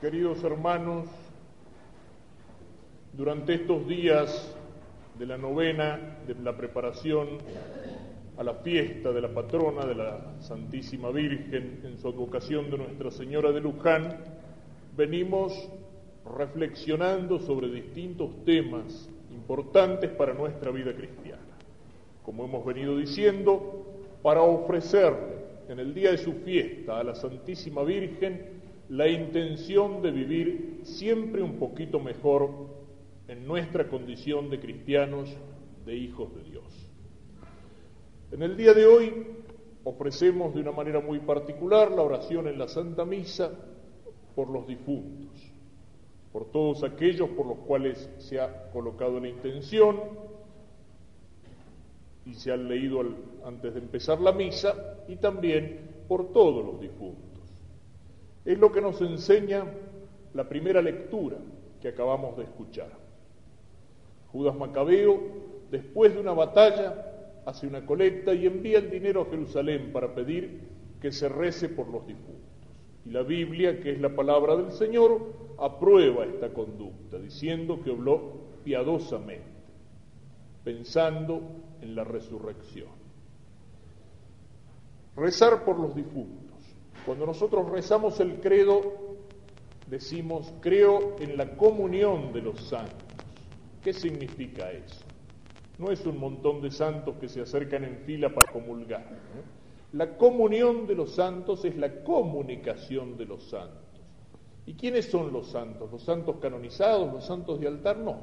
Queridos hermanos, durante estos días de la novena, de la preparación a la fiesta de la patrona de la Santísima Virgen en su advocación de Nuestra Señora de Luján, venimos reflexionando sobre distintos temas importantes para nuestra vida cristiana. Como hemos venido diciendo, para ofrecerle en el día de su fiesta a la Santísima Virgen la intención de vivir siempre un poquito mejor en nuestra condición de cristianos, de hijos de Dios. En el día de hoy ofrecemos de una manera muy particular la oración en la Santa Misa por los difuntos, por todos aquellos por los cuales se ha colocado la intención y se han leído antes de empezar la misa y también por todos los difuntos. Es lo que nos enseña la primera lectura que acabamos de escuchar. Judas Macabeo, después de una batalla, hace una colecta y envía el dinero a Jerusalén para pedir que se rece por los difuntos. Y la Biblia, que es la palabra del Señor, aprueba esta conducta, diciendo que habló piadosamente, pensando en la resurrección. Rezar por los difuntos. Cuando nosotros rezamos el credo, decimos, creo en la comunión de los santos. ¿Qué significa eso? No es un montón de santos que se acercan en fila para comulgar. La comunión de los santos es la comunicación de los santos. ¿Y quiénes son los santos? ¿Los santos canonizados? ¿Los santos de altar? No.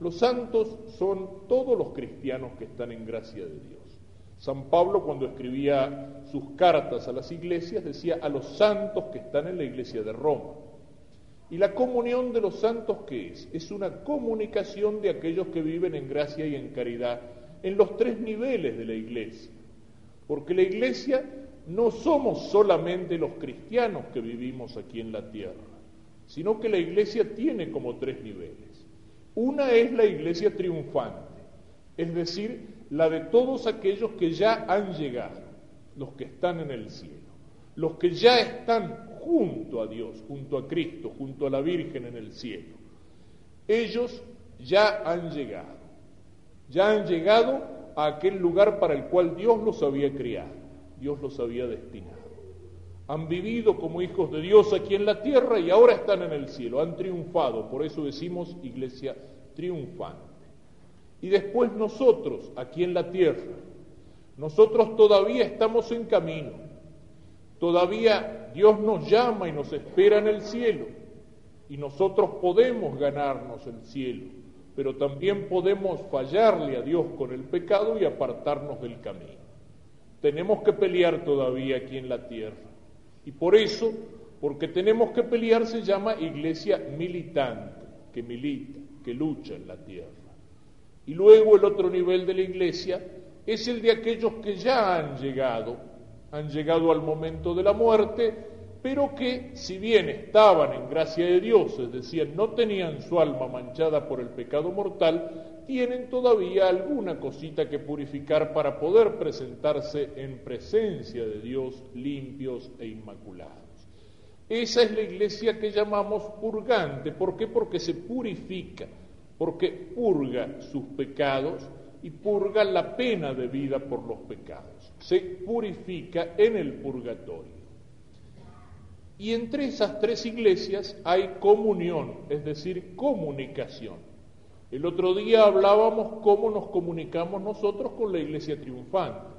Los santos son todos los cristianos que están en gracia de Dios. San Pablo cuando escribía sus cartas a las iglesias decía a los santos que están en la iglesia de Roma. ¿Y la comunión de los santos qué es? Es una comunicación de aquellos que viven en gracia y en caridad en los tres niveles de la iglesia. Porque la iglesia no somos solamente los cristianos que vivimos aquí en la tierra, sino que la iglesia tiene como tres niveles. Una es la iglesia triunfante, es decir, la de todos aquellos que ya han llegado, los que están en el cielo, los que ya están junto a Dios, junto a Cristo, junto a la Virgen en el cielo. Ellos ya han llegado, ya han llegado a aquel lugar para el cual Dios los había creado, Dios los había destinado. Han vivido como hijos de Dios aquí en la tierra y ahora están en el cielo, han triunfado, por eso decimos iglesia triunfante. Y después nosotros, aquí en la tierra, nosotros todavía estamos en camino. Todavía Dios nos llama y nos espera en el cielo. Y nosotros podemos ganarnos el cielo, pero también podemos fallarle a Dios con el pecado y apartarnos del camino. Tenemos que pelear todavía aquí en la tierra. Y por eso, porque tenemos que pelear, se llama iglesia militante, que milita, que lucha en la tierra. Y luego el otro nivel de la iglesia es el de aquellos que ya han llegado, han llegado al momento de la muerte, pero que si bien estaban en gracia de Dios, es decir, no tenían su alma manchada por el pecado mortal, tienen todavía alguna cosita que purificar para poder presentarse en presencia de Dios limpios e inmaculados. Esa es la iglesia que llamamos purgante. ¿Por qué? Porque se purifica porque purga sus pecados y purga la pena de vida por los pecados. Se purifica en el purgatorio. Y entre esas tres iglesias hay comunión, es decir, comunicación. El otro día hablábamos cómo nos comunicamos nosotros con la iglesia triunfante,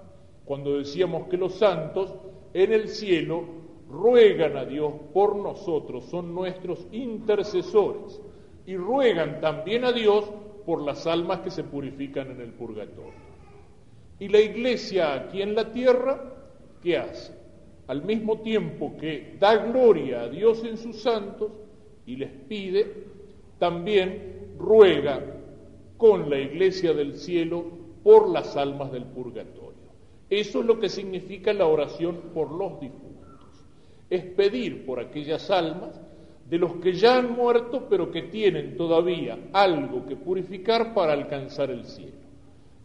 cuando decíamos que los santos en el cielo ruegan a Dios por nosotros, son nuestros intercesores y ruegan también a Dios por las almas que se purifican en el purgatorio. Y la iglesia aquí en la tierra, ¿qué hace? Al mismo tiempo que da gloria a Dios en sus santos y les pide, también ruega con la iglesia del cielo por las almas del purgatorio. Eso es lo que significa la oración por los difuntos. Es pedir por aquellas almas de los que ya han muerto pero que tienen todavía algo que purificar para alcanzar el cielo.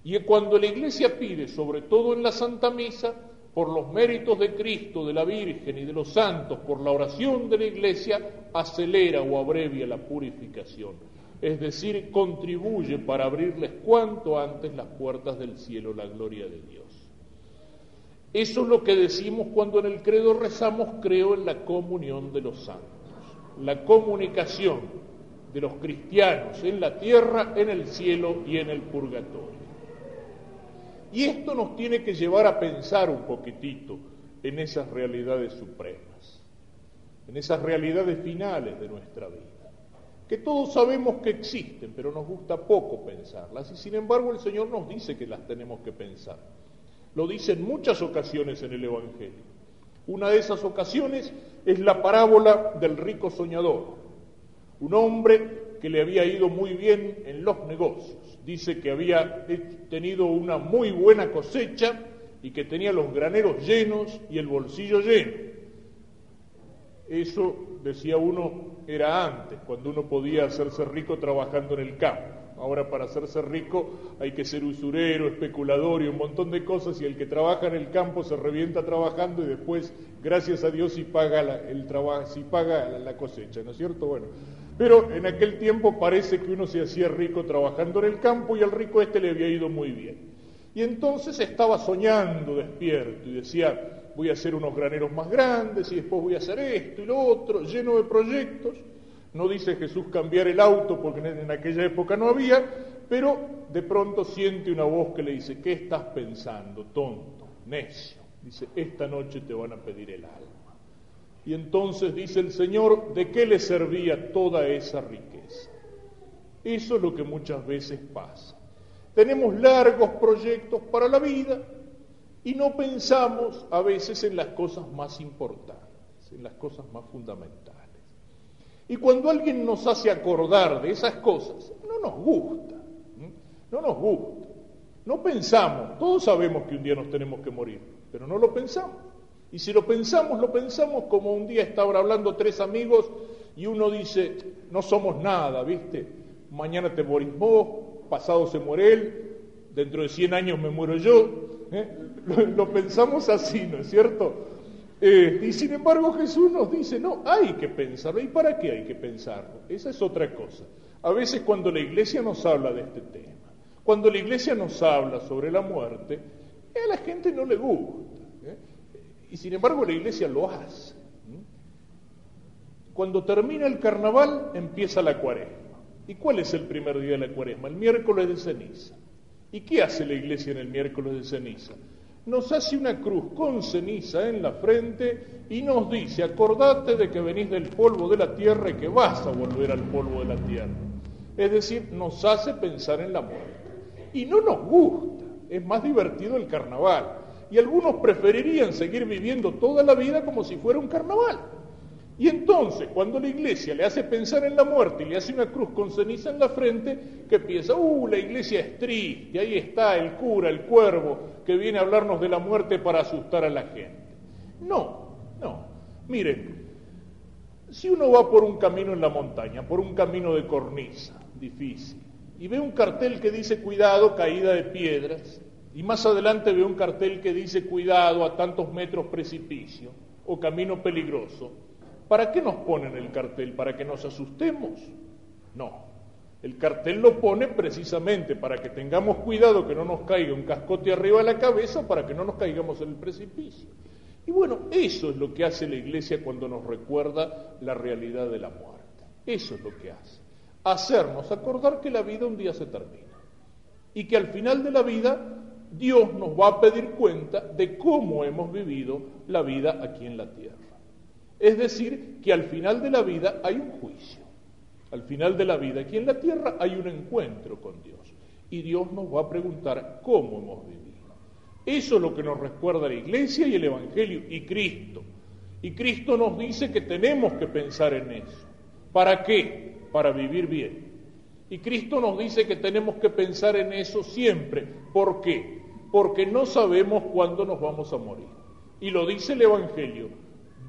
Y cuando la Iglesia pide, sobre todo en la Santa Misa, por los méritos de Cristo, de la Virgen y de los santos, por la oración de la Iglesia, acelera o abrevia la purificación. Es decir, contribuye para abrirles cuanto antes las puertas del cielo, la gloria de Dios. Eso es lo que decimos cuando en el credo rezamos, creo en la comunión de los santos, la comunicación de los cristianos en la tierra, en el cielo y en el purgatorio. Y esto nos tiene que llevar a pensar un poquitito en esas realidades supremas, en esas realidades finales de nuestra vida, que todos sabemos que existen, pero nos gusta poco pensarlas, y sin embargo el Señor nos dice que las tenemos que pensar. Lo dice en muchas ocasiones en el Evangelio. Una de esas ocasiones es la parábola del rico soñador, un hombre que le había ido muy bien en los negocios. Dice que había tenido una muy buena cosecha y que tenía los graneros llenos y el bolsillo lleno. Eso, decía uno, era antes, cuando uno podía hacerse rico trabajando en el campo. Ahora para hacerse rico hay que ser usurero, especulador y un montón de cosas y el que trabaja en el campo se revienta trabajando y después, gracias a Dios, si paga la, el si paga la cosecha, ¿no es cierto? Bueno, pero en aquel tiempo parece que uno se hacía rico trabajando en el campo y al rico este le había ido muy bien. Y entonces estaba soñando despierto y decía, voy a hacer unos graneros más grandes y después voy a hacer esto y lo otro, lleno de proyectos. No dice Jesús cambiar el auto porque en aquella época no había, pero de pronto siente una voz que le dice, ¿qué estás pensando, tonto, necio? Dice, esta noche te van a pedir el alma. Y entonces dice el Señor, ¿de qué le servía toda esa riqueza? Eso es lo que muchas veces pasa. Tenemos largos proyectos para la vida y no pensamos a veces en las cosas más importantes, en las cosas más fundamentales. Y cuando alguien nos hace acordar de esas cosas, no nos gusta, no nos gusta. No pensamos, todos sabemos que un día nos tenemos que morir, pero no lo pensamos. Y si lo pensamos, lo pensamos como un día estaban hablando tres amigos y uno dice, no somos nada, ¿viste? Mañana te morís vos, pasado se muere él, dentro de 100 años me muero yo. ¿eh? Lo, pensamos así, ¿no es cierto? Eh, y sin embargo Jesús nos dice, no, hay que pensarlo. ¿Y para qué hay que pensarlo? Esa es otra cosa. A veces cuando la iglesia nos habla de este tema, cuando la iglesia nos habla sobre la muerte, a la gente no le gusta. Y sin embargo la iglesia lo hace. Cuando termina el carnaval empieza la cuaresma. ¿Y cuál es el primer día de la cuaresma? El miércoles de ceniza. ¿Y qué hace la iglesia en el miércoles de ceniza? Nos hace una cruz con ceniza en la frente y nos dice, acordate de que venís del polvo de la tierra y que vas a volver al polvo de la tierra. Es decir, nos hace pensar en la muerte. Y no nos gusta, es más divertido el carnaval y algunos preferirían seguir viviendo toda la vida como si fuera un carnaval. Y entonces, cuando la iglesia le hace pensar en la muerte y le hace una cruz con ceniza en la frente, que piensa, uh, la iglesia es triste, ahí está el cura, el cuervo, que viene a hablarnos de la muerte para asustar a la gente. No, no. Miren, si uno va por un camino en la montaña, por un camino de cornisa, difícil, y ve un cartel que dice cuidado, caída de piedras, y más adelante veo un cartel que dice cuidado a tantos metros precipicio o camino peligroso. ¿Para qué nos ponen el cartel? ¿Para que nos asustemos? No. El cartel lo pone precisamente para que tengamos cuidado que no nos caiga un cascote arriba de la cabeza, para que no nos caigamos en el precipicio. Y bueno, eso es lo que hace la iglesia cuando nos recuerda la realidad de la muerte. Eso es lo que hace. Hacernos acordar que la vida un día se termina. Y que al final de la vida Dios nos va a pedir cuenta de cómo hemos vivido la vida aquí en la tierra. Es decir, que al final de la vida hay un juicio. Al final de la vida aquí en la tierra hay un encuentro con Dios. Y Dios nos va a preguntar cómo hemos vivido. Eso es lo que nos recuerda la iglesia y el Evangelio y Cristo. Y Cristo nos dice que tenemos que pensar en eso. ¿Para qué? Para vivir bien. Y Cristo nos dice que tenemos que pensar en eso siempre. ¿Por qué? porque no sabemos cuándo nos vamos a morir. Y lo dice el Evangelio,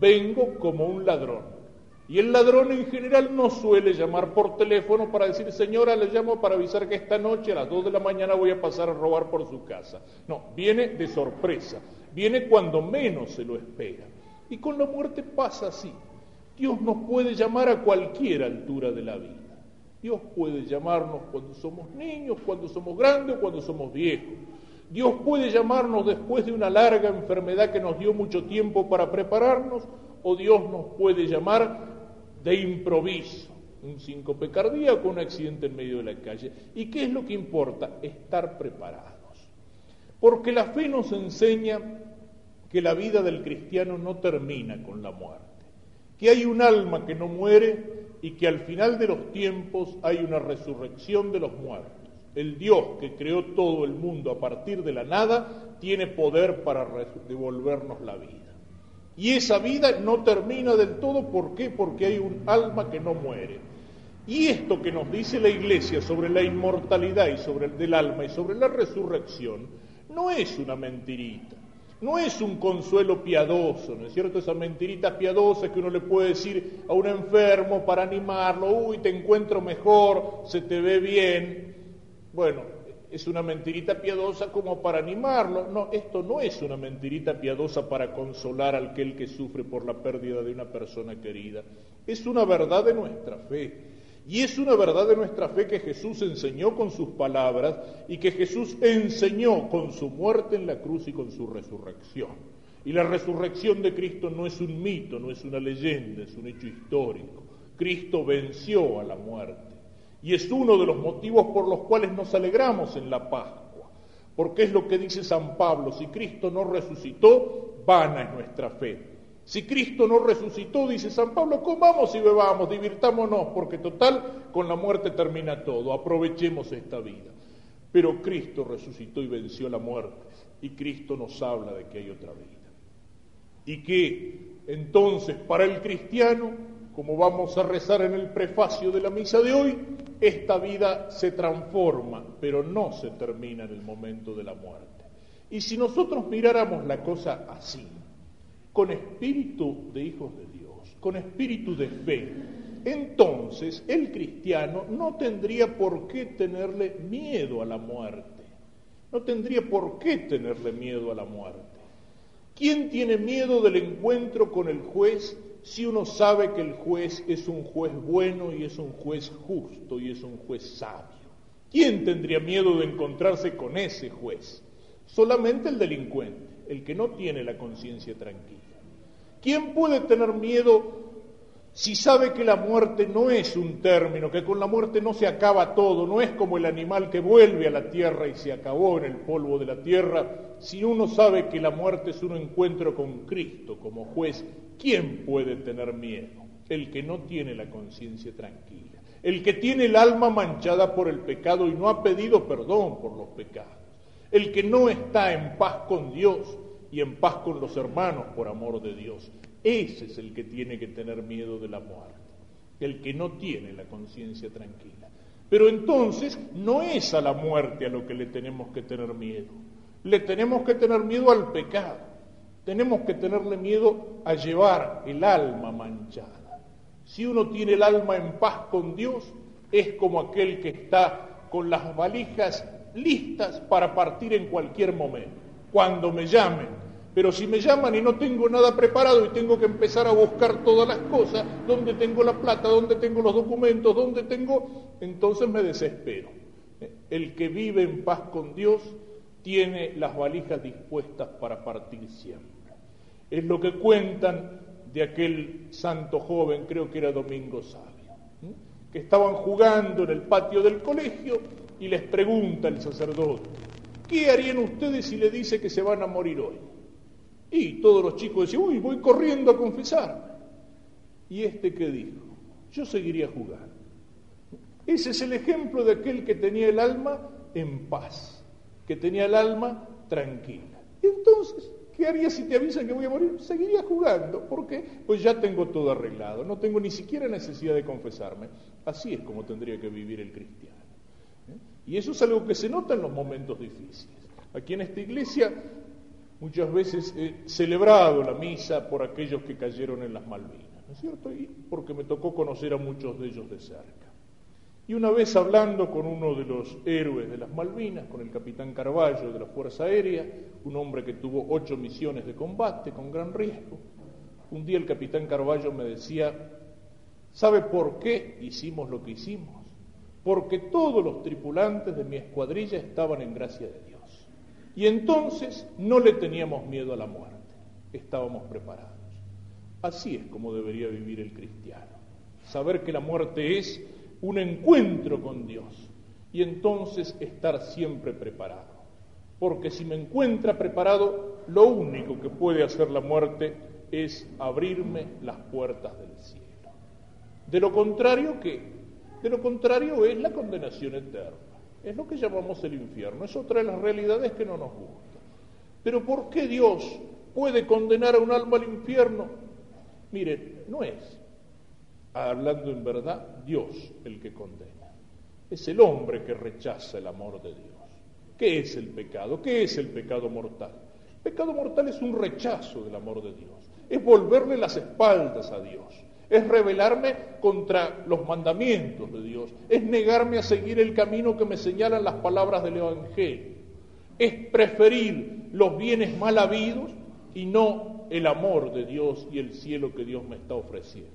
vengo como un ladrón. Y el ladrón en general no suele llamar por teléfono para decir, señora, le llamo para avisar que esta noche a las 2 de la mañana voy a pasar a robar por su casa. No, viene de sorpresa. viene cuando menos se lo espera. Y con la muerte pasa así. Dios nos puede llamar a cualquier altura de la vida. Dios puede llamarnos cuando somos niños, cuando somos grandes o cuando somos viejos. Dios puede llamarnos después de una larga enfermedad que nos dio mucho tiempo para prepararnos, o Dios nos puede llamar de improviso, un síncope cardíaco, un accidente en medio de la calle. ¿Y qué es lo que importa? Estar preparados. Porque la fe nos enseña que la vida del cristiano no termina con la muerte, que hay un alma que no muere y que al final de los tiempos hay una resurrección de los muertos. El Dios que creó todo el mundo a partir de la nada tiene poder para devolvernos la vida. Y esa vida no termina del todo, ¿por qué? Porque hay un alma que no muere. Y esto que nos dice la Iglesia sobre la inmortalidad y sobre el del alma y sobre la resurrección, no es una mentirita, no es un consuelo piadoso, ¿no es cierto? Esas mentiritas piadosas que uno le puede decir a un enfermo para animarlo, uy, te encuentro mejor, se te ve bien. Bueno, es una mentirita piadosa como para animarlo. No, esto no es una mentirita piadosa para consolar al aquel que sufre por la pérdida de una persona querida. Es una verdad de nuestra fe. Y es una verdad de nuestra fe que Jesús enseñó con sus palabras y que Jesús enseñó con su muerte en la cruz y con su resurrección. Y la resurrección de Cristo no es un mito, no es una leyenda, es un hecho histórico. Cristo venció a la muerte. Y es uno de los motivos por los cuales nos alegramos en la Pascua, porque es lo que dice San Pablo, si Cristo no resucitó, vana es nuestra fe. Si Cristo no resucitó, dice San Pablo, comamos y bebamos, divirtámonos, porque total, con la muerte termina todo, aprovechemos esta vida. Pero Cristo resucitó y venció la muerte, y Cristo nos habla de que hay otra vida. Y que entonces para el cristiano como vamos a rezar en el prefacio de la misa de hoy, esta vida se transforma, pero no se termina en el momento de la muerte. Y si nosotros miráramos la cosa así, con espíritu de hijos de Dios, con espíritu de fe, entonces el cristiano no tendría por qué tenerle miedo a la muerte, no tendría por qué tenerle miedo a la muerte. ¿Quién tiene miedo del encuentro con el juez si uno sabe que el juez es un juez bueno y es un juez justo y es un juez sabio? ¿Quién tendría miedo de encontrarse con ese juez? Solamente el delincuente, el que no tiene la conciencia tranquila. ¿Quién puede tener miedo si sabe que la muerte no es un término, que con la muerte no se acaba todo, no es como el animal que vuelve a la tierra y se acabó en el polvo de la tierra, si uno sabe que la muerte es un encuentro con Cristo como juez, ¿quién puede tener miedo? El que no tiene la conciencia tranquila, el que tiene el alma manchada por el pecado y no ha pedido perdón por los pecados, el que no está en paz con Dios y en paz con los hermanos por amor de Dios. Ese es el que tiene que tener miedo de la muerte, el que no tiene la conciencia tranquila. Pero entonces no es a la muerte a lo que le tenemos que tener miedo. Le tenemos que tener miedo al pecado. Tenemos que tenerle miedo a llevar el alma manchada. Si uno tiene el alma en paz con Dios, es como aquel que está con las valijas listas para partir en cualquier momento, cuando me llamen pero si me llaman y no tengo nada preparado y tengo que empezar a buscar todas las cosas, dónde tengo la plata, dónde tengo los documentos, dónde tengo, entonces me desespero. El que vive en paz con Dios tiene las valijas dispuestas para partir siempre. Es lo que cuentan de aquel santo joven, creo que era Domingo Sabio, que estaban jugando en el patio del colegio y les pregunta el sacerdote, ¿qué harían ustedes si le dice que se van a morir hoy? Y todos los chicos decían, uy, voy corriendo a confesarme. ¿Y este qué dijo? Yo seguiría jugando. Ese es el ejemplo de aquel que tenía el alma en paz, que tenía el alma tranquila. Entonces, ¿qué haría si te avisan que voy a morir? Seguiría jugando. ¿Por qué? Pues ya tengo todo arreglado, no tengo ni siquiera necesidad de confesarme. Así es como tendría que vivir el cristiano. ¿eh? Y eso es algo que se nota en los momentos difíciles. Aquí en esta iglesia muchas veces he celebrado la misa por aquellos que cayeron en las Malvinas, ¿no es cierto? Y porque me tocó conocer a muchos de ellos de cerca. Y una vez hablando con uno de los héroes de las Malvinas, con el capitán Carballo de la Fuerza Aérea, un hombre que tuvo ocho misiones de combate con gran riesgo, un día el capitán Carballo me decía, ¿sabe por qué hicimos lo que hicimos? Porque todos los tripulantes de mi escuadrilla estaban en gracia de Dios. Y entonces no le teníamos miedo a la muerte, estábamos preparados. Así es como debería vivir el cristiano. Saber que la muerte es un encuentro con Dios y entonces estar siempre preparado. Porque si me encuentra preparado, lo único que puede hacer la muerte es abrirme las puertas del cielo. De lo contrario, ¿qué? De lo contrario es la condenación eterna. Es lo que llamamos el infierno. Es otra de las realidades que no nos gusta. Pero ¿por qué Dios puede condenar a un alma al infierno? Miren, no es hablando en verdad, Dios el que condena. Es el hombre que rechaza el amor de Dios. ¿Qué es el pecado? ¿Qué es el pecado mortal? El pecado mortal es un rechazo del amor de Dios. Es volverle las espaldas a Dios. Es rebelarme contra los mandamientos de Dios. Es negarme a seguir el camino que me señalan las palabras del Evangelio. Es preferir los bienes mal habidos y no el amor de Dios y el cielo que Dios me está ofreciendo.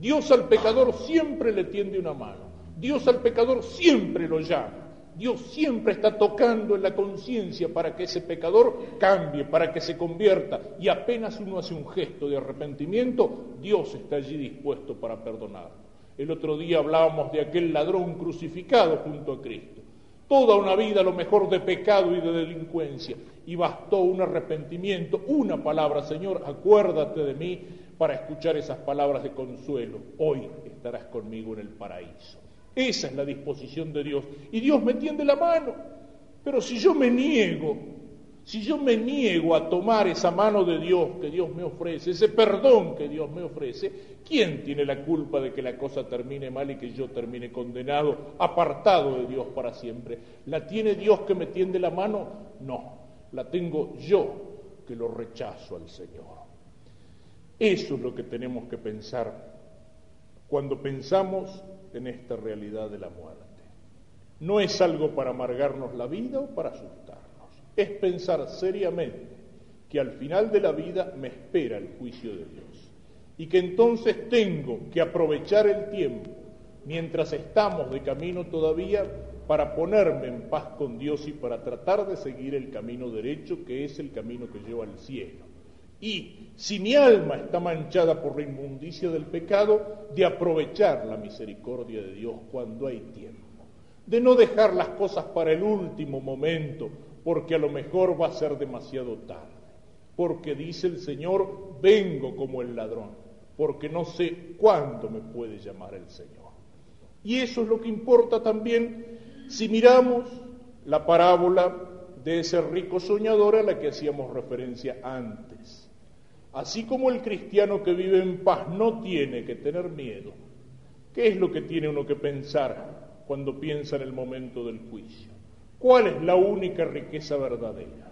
Dios al pecador siempre le tiende una mano. Dios al pecador siempre lo llama. Dios siempre está tocando en la conciencia para que ese pecador cambie, para que se convierta. Y apenas uno hace un gesto de arrepentimiento, Dios está allí dispuesto para perdonar. El otro día hablábamos de aquel ladrón crucificado junto a Cristo. Toda una vida, lo mejor de pecado y de delincuencia. Y bastó un arrepentimiento, una palabra, Señor, acuérdate de mí para escuchar esas palabras de consuelo. Hoy estarás conmigo en el paraíso. Esa es la disposición de Dios. Y Dios me tiende la mano. Pero si yo me niego, si yo me niego a tomar esa mano de Dios que Dios me ofrece, ese perdón que Dios me ofrece, ¿quién tiene la culpa de que la cosa termine mal y que yo termine condenado, apartado de Dios para siempre? ¿La tiene Dios que me tiende la mano? No, la tengo yo que lo rechazo al Señor. Eso es lo que tenemos que pensar cuando pensamos en esta realidad de la muerte. No es algo para amargarnos la vida o para asustarnos. Es pensar seriamente que al final de la vida me espera el juicio de Dios y que entonces tengo que aprovechar el tiempo mientras estamos de camino todavía para ponerme en paz con Dios y para tratar de seguir el camino derecho que es el camino que lleva al cielo. Y si mi alma está manchada por la inmundicia del pecado, de aprovechar la misericordia de Dios cuando hay tiempo. De no dejar las cosas para el último momento, porque a lo mejor va a ser demasiado tarde. Porque dice el Señor, vengo como el ladrón, porque no sé cuándo me puede llamar el Señor. Y eso es lo que importa también si miramos la parábola de ese rico soñador a la que hacíamos referencia antes. Así como el cristiano que vive en paz no tiene que tener miedo, ¿qué es lo que tiene uno que pensar cuando piensa en el momento del juicio? ¿Cuál es la única riqueza verdadera?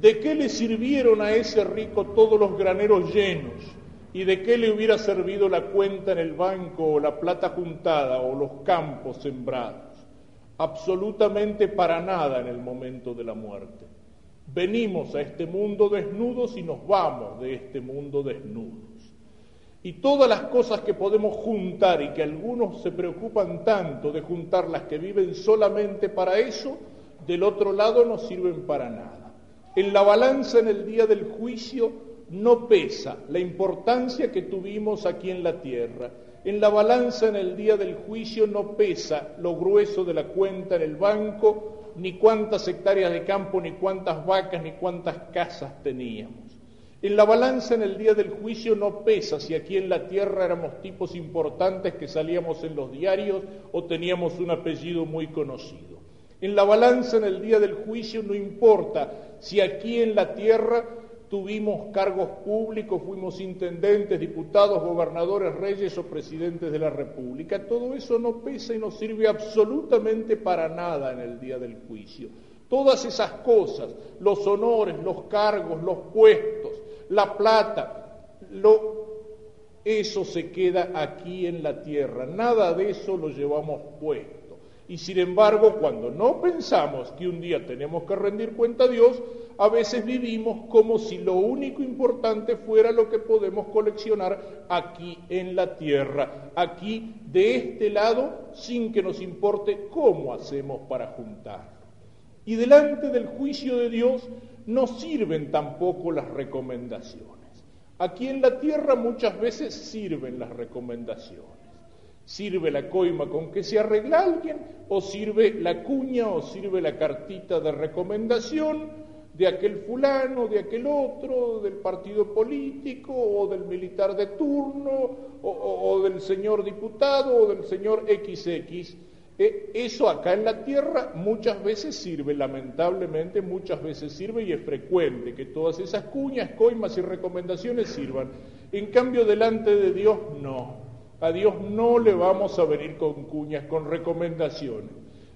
¿De qué le sirvieron a ese rico todos los graneros llenos? ¿Y de qué le hubiera servido la cuenta en el banco o la plata juntada o los campos sembrados? Absolutamente para nada en el momento de la muerte. Venimos a este mundo desnudos y nos vamos de este mundo desnudos. Y todas las cosas que podemos juntar y que algunos se preocupan tanto de juntar las que viven solamente para eso, del otro lado no sirven para nada. En la balanza en el día del juicio no pesa la importancia que tuvimos aquí en la tierra. En la balanza en el día del juicio no pesa lo grueso de la cuenta en el banco, ni cuántas hectáreas de campo, ni cuántas vacas, ni cuántas casas teníamos. En la balanza en el día del juicio no pesa si aquí en la tierra éramos tipos importantes que salíamos en los diarios o teníamos un apellido muy conocido. En la balanza en el día del juicio no importa si aquí en la tierra tuvimos cargos públicos, fuimos intendentes, diputados, gobernadores, reyes o presidentes de la República. Todo eso no pesa y no sirve absolutamente para nada en el día del juicio. Todas esas cosas, los honores, los cargos, los puestos, la plata, lo eso se queda aquí en la tierra, nada de eso lo llevamos puesto. Y sin embargo, cuando no pensamos que un día tenemos que rendir cuenta a Dios, a veces vivimos como si lo único importante fuera lo que podemos coleccionar aquí en la tierra, aquí de este lado, sin que nos importe cómo hacemos para juntarlo. Y delante del juicio de Dios no sirven tampoco las recomendaciones. Aquí en la tierra muchas veces sirven las recomendaciones. ¿Sirve la coima con que se arregla alguien? ¿O sirve la cuña o sirve la cartita de recomendación de aquel fulano, de aquel otro, del partido político o del militar de turno o, del señor diputado o del señor XX? Eh, eso acá en la tierra muchas veces sirve, lamentablemente muchas veces sirve y es frecuente que todas esas cuñas, coimas y recomendaciones sirvan. En cambio, delante de Dios no. A Dios no le vamos a venir con cuñas, con recomendaciones.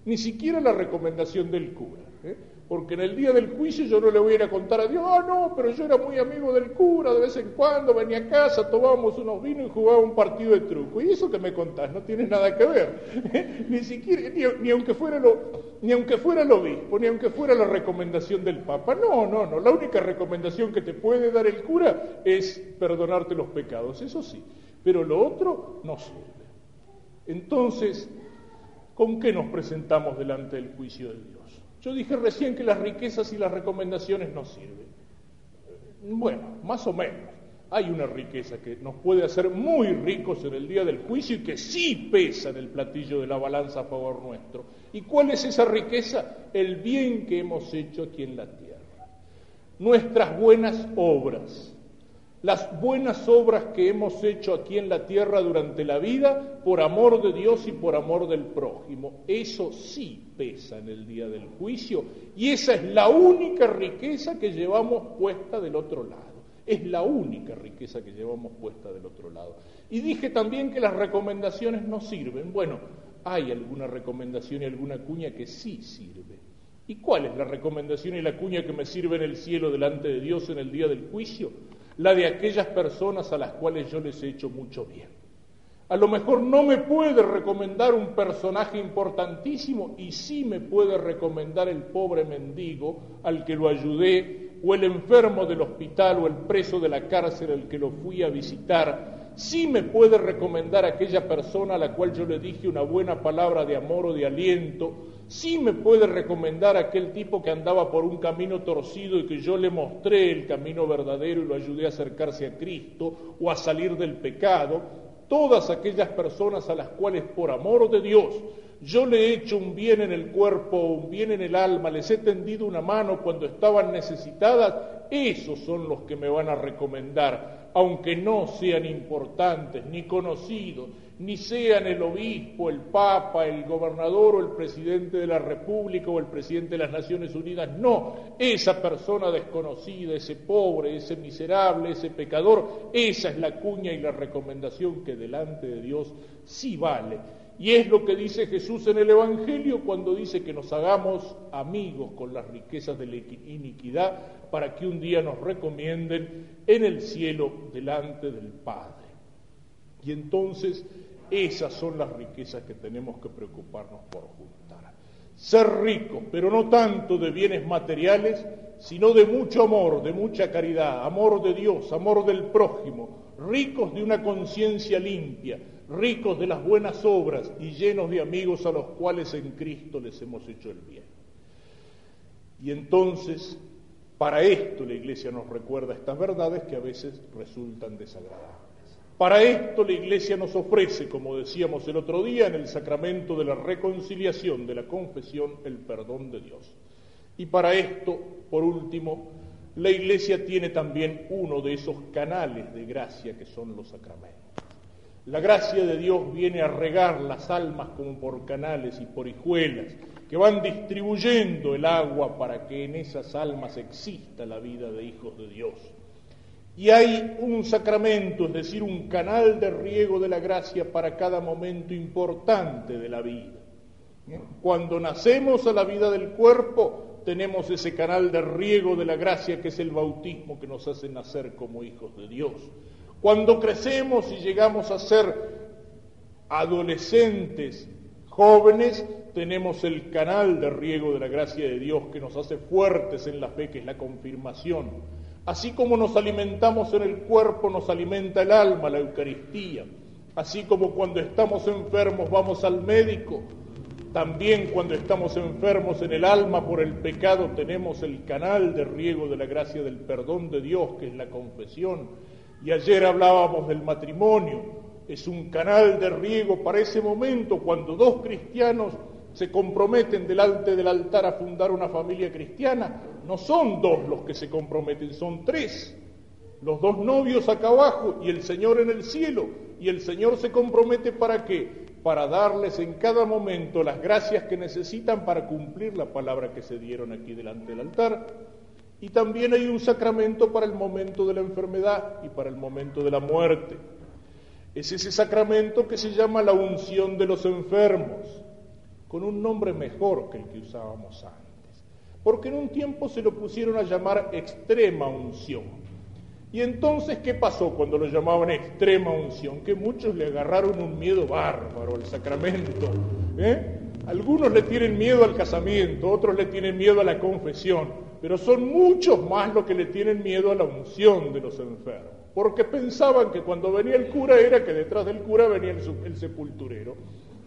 Ni siquiera la recomendación del cura. ¿eh? Porque en el día del juicio yo no le voy a ir a contar a Dios, ah, no, pero yo era muy amigo del cura, de vez en cuando venía a casa, tomábamos unos vinos y jugaba un partido de truco. Y eso que me contás no tiene nada que ver, ni siquiera, ni, aunque fuera lo, ni aunque fuera el obispo, ni aunque fuera la recomendación del Papa. No, no, no, la única recomendación que te puede dar el cura es perdonarte los pecados, eso sí, pero lo otro no sirve. Entonces, ¿con qué nos presentamos delante del juicio de Dios? Yo dije recién que las riquezas y las recomendaciones no sirven. Bueno, más o menos. Hay una riqueza que nos puede hacer muy ricos en el día del juicio y que sí pesa en el platillo de la balanza a favor nuestro. ¿Y cuál es esa riqueza? El bien que hemos hecho aquí en la tierra. Nuestras buenas obras las buenas obras que hemos hecho aquí en la tierra durante la vida por amor de Dios y por amor del prójimo. Eso sí pesa en el día del juicio y esa es la única riqueza que llevamos puesta del otro lado. Es la única riqueza que llevamos puesta del otro lado. Y dije también que las recomendaciones no sirven. Bueno, hay alguna recomendación y alguna cuña que sí sirve. ¿Y cuál es la recomendación y la cuña que me sirve en el cielo delante de Dios en el día del juicio? La de aquellas personas a las cuales yo les he hecho mucho bien. A lo mejor no me puede recomendar un personaje importantísimo y sí me puede recomendar el pobre mendigo al que lo ayudé, o el enfermo del hospital, o el preso de la cárcel al que lo fui a visitar. Sí me puede recomendar aquella persona a la cual yo le dije una buena palabra de amor o de aliento, sí me puede recomendar aquel tipo que andaba por un camino torcido y que yo le mostré el camino verdadero y lo ayudé a acercarse a Cristo o a salir del pecado, todas aquellas personas a las cuales por amor de Dios yo le he hecho un bien en el cuerpo, un bien en el alma, les he tendido una mano cuando estaban necesitadas, esos son los que me van a recomendar, aunque no sean importantes ni conocidos, ni sean el obispo, el papa, el gobernador o el presidente de la República o el presidente de las Naciones Unidas, no, esa persona desconocida, ese pobre, ese miserable, ese pecador, esa es la cuña y la recomendación que delante de Dios sí vale. Y es lo que dice Jesús en el Evangelio cuando dice que nos hagamos amigos con las riquezas de la iniquidad para que un día nos recomienden en el cielo delante del Padre. Y entonces esas son las riquezas que tenemos que preocuparnos por juntar. Ser rico, pero no tanto de bienes materiales, sino de mucho amor, de mucha caridad, amor de Dios, amor del prójimo, ricos de una conciencia limpia, ricos de las buenas obras y llenos de amigos a los cuales en Cristo les hemos hecho el bien. Y entonces, para esto la Iglesia nos recuerda estas verdades que a veces resultan desagradables. Para esto la Iglesia nos ofrece, como decíamos el otro día, en el sacramento de la reconciliación, de la confesión, el perdón de Dios. Y para esto, por último, la Iglesia tiene también uno de esos canales de gracia que son los sacramentos. La gracia de Dios viene a regar las almas como por canales y por hijuelas, que van distribuyendo el agua para que en esas almas exista la vida de hijos de Dios. Y hay un sacramento, es decir, un canal de riego de la gracia para cada momento importante de la vida. Cuando nacemos a la vida del cuerpo, tenemos ese canal de riego de la gracia que es el bautismo que nos hace nacer como hijos de Dios. Cuando crecemos y llegamos a ser adolescentes, jóvenes, tenemos el canal de riego de la gracia de Dios que nos hace fuertes en la fe, que es la confirmación. Así como nos alimentamos en el cuerpo, nos alimenta el alma, la Eucaristía. Así como cuando estamos enfermos vamos al médico, también cuando estamos enfermos en el alma por el pecado tenemos el canal de riego de la gracia del perdón de Dios, que es la confesión y ayer hablábamos del matrimonio, es un canal de riego para ese momento cuando dos cristianos se comprometen delante del altar a fundar una familia cristiana. No son dos los que se comprometen, son tres. Los dos novios acá abajo y el Señor en el cielo. Y el Señor se compromete para qué? Para darles en cada momento las gracias que necesitan para cumplir la palabra que se dieron aquí delante del altar y también hay un sacramento para el momento de la enfermedad y para el momento de la muerte. Es ese sacramento que se llama la unción de los enfermos, con un nombre mejor que el que usábamos antes. Porque en un tiempo se lo pusieron a llamar extrema unción. Y entonces, ¿qué pasó cuando lo llamaban extrema unción? Que muchos le agarraron un miedo bárbaro al sacramento. ¿eh? Algunos le tienen miedo al casamiento, otros le tienen miedo a la confesión pero son muchos más los que le tienen miedo a la unción de los enfermos, porque pensaban que cuando venía el cura era que detrás del cura venía el, sepulturero.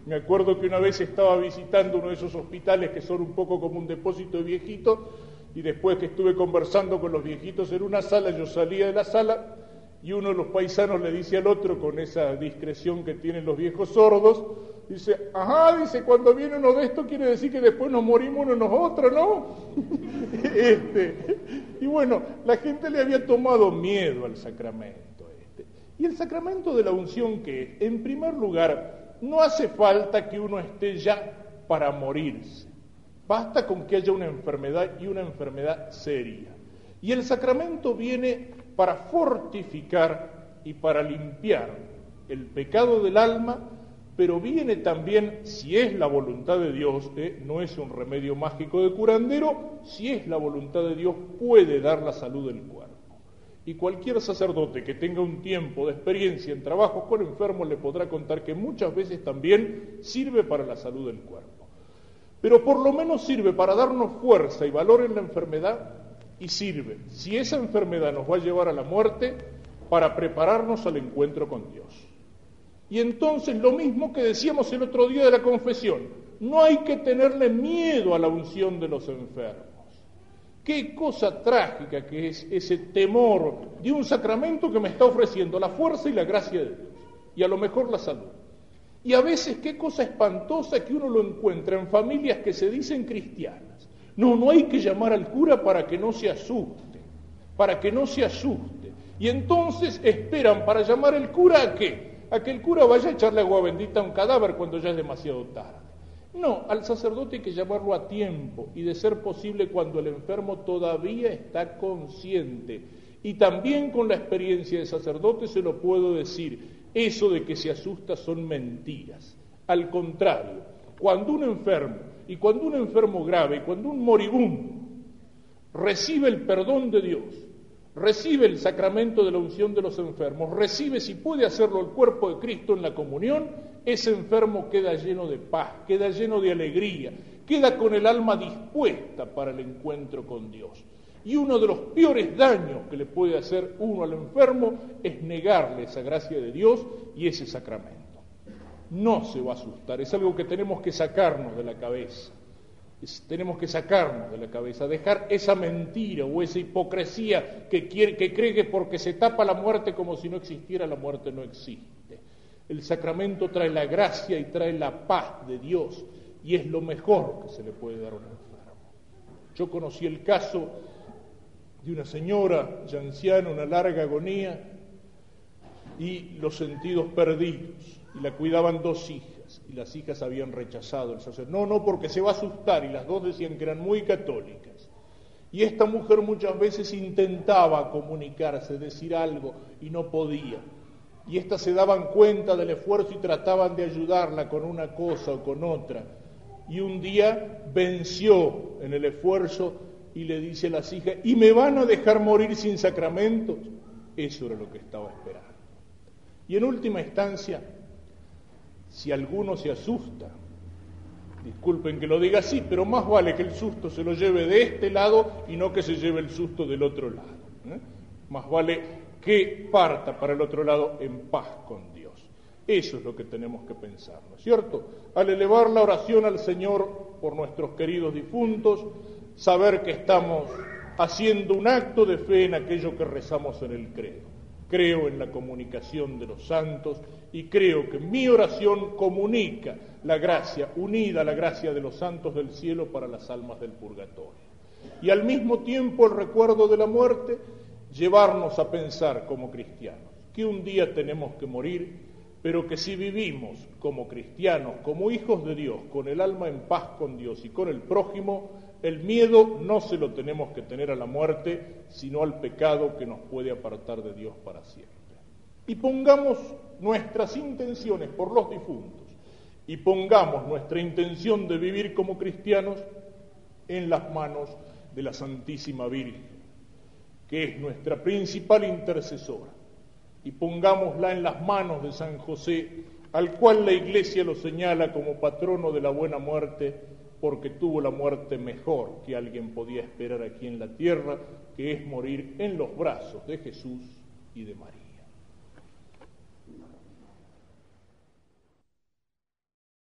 Me acuerdo que una vez estaba visitando uno de esos hospitales que son un poco como un depósito de viejitos, y después que estuve conversando con los viejitos en una sala, yo salía de la sala y uno de los paisanos le dice al otro con esa discreción que tienen los viejos sordos, Dice, ajá, dice, cuando viene uno de estos quiere decir que después nos morimos uno nosotros, ¿no? este, y bueno, la gente le había tomado miedo al sacramento este. Y el sacramento de la unción que en primer lugar, no hace falta que uno esté ya para morirse. Basta con que haya una enfermedad y una enfermedad seria. Y el sacramento viene para fortificar y para limpiar el pecado del alma pero viene también, si es la voluntad de Dios, ¿eh? no es un remedio mágico de curandero, si es la voluntad de Dios puede dar la salud del cuerpo. Y cualquier sacerdote que tenga un tiempo de experiencia en trabajos con enfermos le podrá contar que muchas veces también sirve para la salud del cuerpo. Pero por lo menos sirve para darnos fuerza y valor en la enfermedad y sirve, si esa enfermedad nos va a llevar a la muerte, para prepararnos al encuentro con Dios. Y entonces lo mismo que decíamos el otro día de la confesión, no hay que tenerle miedo a la unción de los enfermos. Qué cosa trágica que es ese temor de un sacramento que me está ofreciendo la fuerza y la gracia de Dios, y a lo mejor la salud. Y a veces qué cosa espantosa que uno lo encuentra en familias que se dicen cristianas. No, no hay que llamar al cura para que no se asuste, para que no se asuste. Y entonces esperan para llamar al cura a qué? a que el cura vaya a echarle agua bendita a un cadáver cuando ya es demasiado tarde. No, al sacerdote hay que llamarlo a tiempo y de ser posible cuando el enfermo todavía está consciente. Y también con la experiencia de sacerdote se lo puedo decir, eso de que se asusta son mentiras. Al contrario, cuando un enfermo, y cuando un enfermo grave, cuando un moribundo recibe el perdón de Dios, recibe el sacramento de la unción de los enfermos, recibe si puede hacerlo el cuerpo de Cristo en la comunión, ese enfermo queda lleno de paz, queda lleno de alegría, queda con el alma dispuesta para el encuentro con Dios. Y uno de los peores daños que le puede hacer uno al enfermo es negarle esa gracia de Dios y ese sacramento. No se va a asustar, es algo que tenemos que sacarnos de la cabeza tenemos que sacarnos de la cabeza, dejar esa mentira o esa hipocresía que, quiere, que cree que porque se tapa la muerte como si no existiera, la muerte no existe. El sacramento trae la gracia y trae la paz de Dios y es lo mejor que se le puede dar a un enfermo. Yo conocí el caso de una señora ya anciana, una larga agonía y los sentidos perdidos y la cuidaban dos hijas y las hijas habían rechazado el sacerdote. No, no, porque se va a asustar y las dos decían que eran muy católicas. Y esta mujer muchas veces intentaba comunicarse, decir algo y no podía. Y éstas se daban cuenta del esfuerzo y trataban de ayudarla con una cosa o con otra. Y un día venció en el esfuerzo y le dice a las hijas, ¿y me van a dejar morir sin sacramentos? Eso era lo que estaba esperando. Y en última instancia, si alguno se asusta, disculpen que lo diga así, pero más vale que el susto se lo lleve de este lado y no que se lleve el susto del otro lado. ¿eh? Más vale que parta para el otro lado en paz con Dios. Eso es lo que tenemos que pensar, ¿no es cierto? Al elevar la oración al Señor por nuestros queridos difuntos, saber que estamos haciendo un acto de fe en aquello que rezamos en el credo creo en la comunicación de los santos y creo que mi oración comunica la gracia, unida a la gracia de los santos del cielo para las almas del purgatorio. Y al mismo tiempo el recuerdo de la muerte, llevarnos a pensar como cristianos, que un día tenemos que morir, pero que si vivimos como cristianos, como hijos de Dios, con el alma en paz con Dios y con el prójimo, el miedo no se lo tenemos que tener a la muerte, sino al pecado que nos puede apartar de Dios para siempre. Y pongamos nuestras intenciones por los difuntos y pongamos nuestra intención de vivir como cristianos en las manos de la Santísima Virgen, que es nuestra principal intercesora, y pongámosla en las manos de San José, al cual la Iglesia lo señala como patrono de la buena muerte porque tuvo la muerte mejor que alguien podía esperar aquí en la tierra, que es morir en los brazos de Jesús y de María.